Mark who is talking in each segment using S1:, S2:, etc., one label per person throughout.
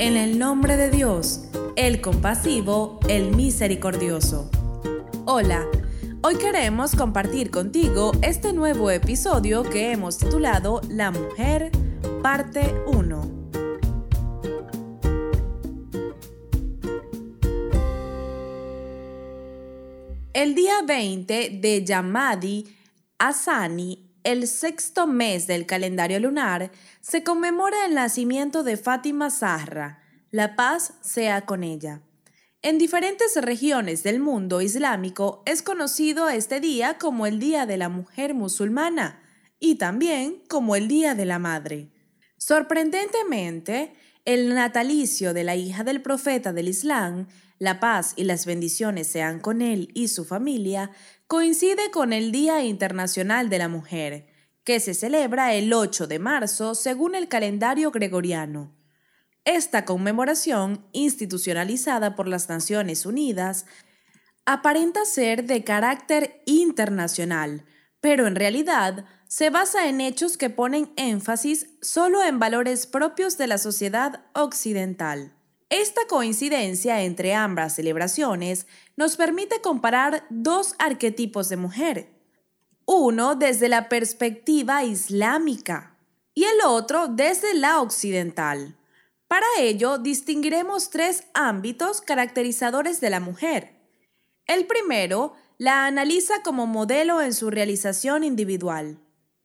S1: En el nombre de Dios, el compasivo, el misericordioso. Hola, hoy queremos compartir contigo este nuevo episodio que hemos titulado La Mujer, parte 1. El día 20 de Yamadi Asani el sexto mes del calendario lunar se conmemora el nacimiento de Fátima Zahra, la paz sea con ella. En diferentes regiones del mundo islámico es conocido este día como el Día de la Mujer Musulmana y también como el Día de la Madre. Sorprendentemente, el natalicio de la hija del profeta del Islam, la paz y las bendiciones sean con él y su familia, coincide con el Día Internacional de la Mujer, que se celebra el 8 de marzo según el calendario gregoriano. Esta conmemoración, institucionalizada por las Naciones Unidas, aparenta ser de carácter internacional, pero en realidad se basa en hechos que ponen énfasis solo en valores propios de la sociedad occidental. Esta coincidencia entre ambas celebraciones nos permite comparar dos arquetipos de mujer. Uno desde la perspectiva islámica y el otro desde la occidental. Para ello, distinguiremos tres ámbitos caracterizadores de la mujer. El primero la analiza como modelo en su realización individual.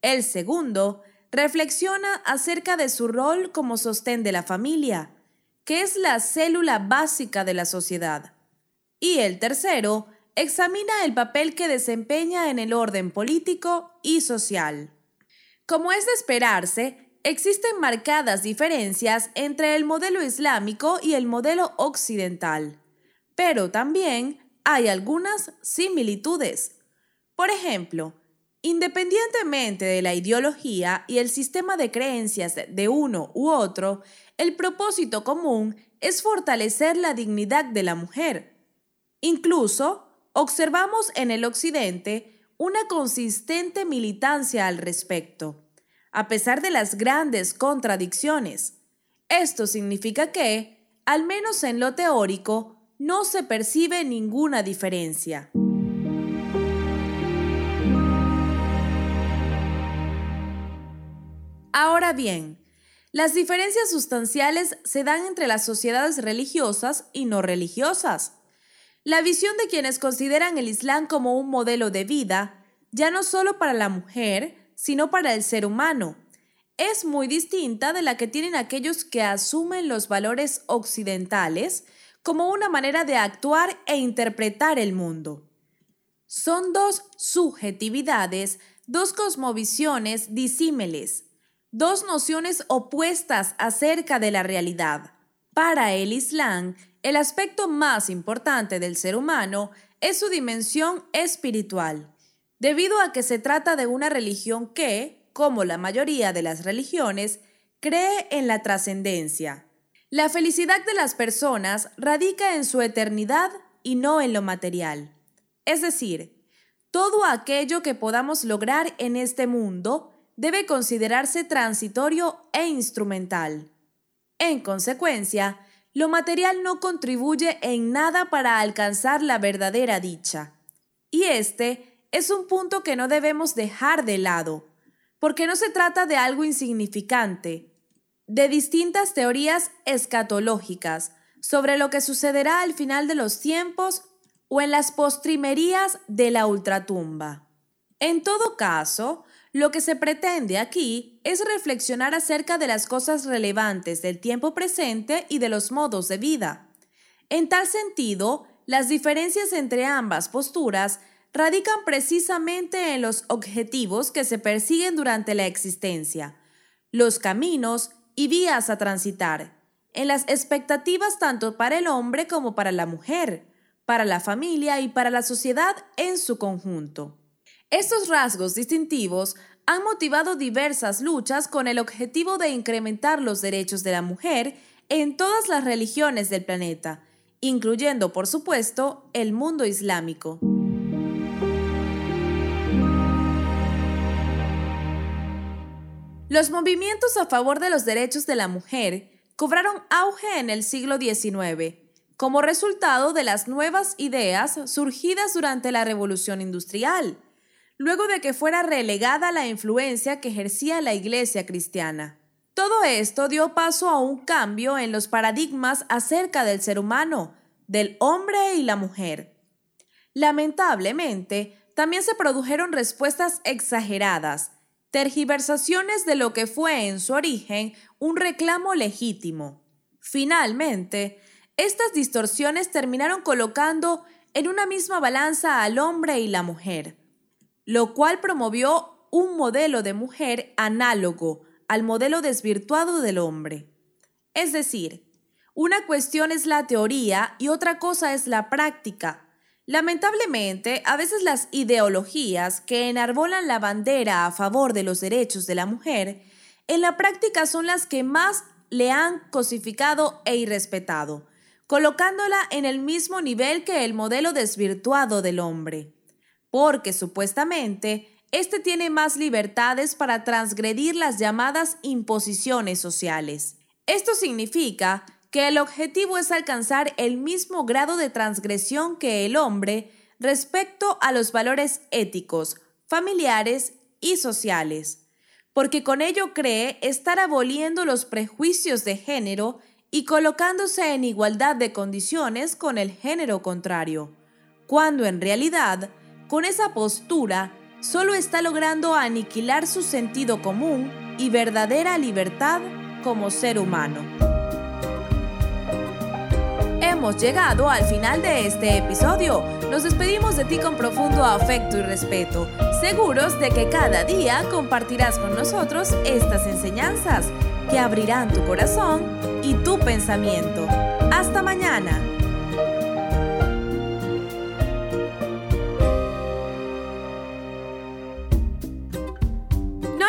S1: El segundo reflexiona acerca de su rol como sostén de la familia que es la célula básica de la sociedad. Y el tercero, examina el papel que desempeña en el orden político y social. Como es de esperarse, existen marcadas diferencias entre el modelo islámico y el modelo occidental, pero también hay algunas similitudes. Por ejemplo, Independientemente de la ideología y el sistema de creencias de uno u otro, el propósito común es fortalecer la dignidad de la mujer. Incluso, observamos en el Occidente una consistente militancia al respecto, a pesar de las grandes contradicciones. Esto significa que, al menos en lo teórico, no se percibe ninguna diferencia. Ahora bien, las diferencias sustanciales se dan entre las sociedades religiosas y no religiosas. La visión de quienes consideran el Islam como un modelo de vida, ya no solo para la mujer, sino para el ser humano, es muy distinta de la que tienen aquellos que asumen los valores occidentales como una manera de actuar e interpretar el mundo. Son dos subjetividades, dos cosmovisiones disímiles, dos nociones opuestas acerca de la realidad. Para el Islam, el aspecto más importante del ser humano es su dimensión espiritual, debido a que se trata de una religión que, como la mayoría de las religiones, cree en la trascendencia. La felicidad de las personas radica en su eternidad y no en lo material. Es decir, todo aquello que podamos lograr en este mundo debe considerarse transitorio e instrumental. En consecuencia, lo material no contribuye en nada para alcanzar la verdadera dicha. Y este es un punto que no debemos dejar de lado, porque no se trata de algo insignificante, de distintas teorías escatológicas sobre lo que sucederá al final de los tiempos o en las postrimerías de la ultratumba. En todo caso, lo que se pretende aquí es reflexionar acerca de las cosas relevantes del tiempo presente y de los modos de vida. En tal sentido, las diferencias entre ambas posturas radican precisamente en los objetivos que se persiguen durante la existencia, los caminos y vías a transitar, en las expectativas tanto para el hombre como para la mujer, para la familia y para la sociedad en su conjunto. Estos rasgos distintivos han motivado diversas luchas con el objetivo de incrementar los derechos de la mujer en todas las religiones del planeta, incluyendo, por supuesto, el mundo islámico. Los movimientos a favor de los derechos de la mujer cobraron auge en el siglo XIX, como resultado de las nuevas ideas surgidas durante la Revolución Industrial, luego de que fuera relegada la influencia que ejercía la Iglesia cristiana. Todo esto dio paso a un cambio en los paradigmas acerca del ser humano, del hombre y la mujer. Lamentablemente, también se produjeron respuestas exageradas, tergiversaciones de lo que fue en su origen un reclamo legítimo. Finalmente, estas distorsiones terminaron colocando en una misma balanza al hombre y la mujer, lo cual promovió un modelo de mujer análogo al modelo desvirtuado del hombre. Es decir, una cuestión es la teoría y otra cosa es la práctica, Lamentablemente, a veces las ideologías que enarbolan la bandera a favor de los derechos de la mujer, en la práctica son las que más le han cosificado e irrespetado, colocándola en el mismo nivel que el modelo desvirtuado del hombre. Porque supuestamente, éste tiene más libertades para transgredir las llamadas imposiciones sociales. Esto significa que el objetivo es alcanzar el mismo grado de transgresión que el hombre respecto a los valores éticos, familiares y sociales, porque con ello cree estar aboliendo los prejuicios de género y colocándose en igualdad de condiciones con el género contrario, cuando en realidad, con esa postura, solo está logrando aniquilar su sentido común y verdadera libertad como ser humano hemos llegado al final de este episodio. Nos despedimos de ti con profundo afecto y respeto, seguros de que cada día compartirás con nosotros estas enseñanzas que abrirán tu corazón y tu pensamiento. Hasta mañana.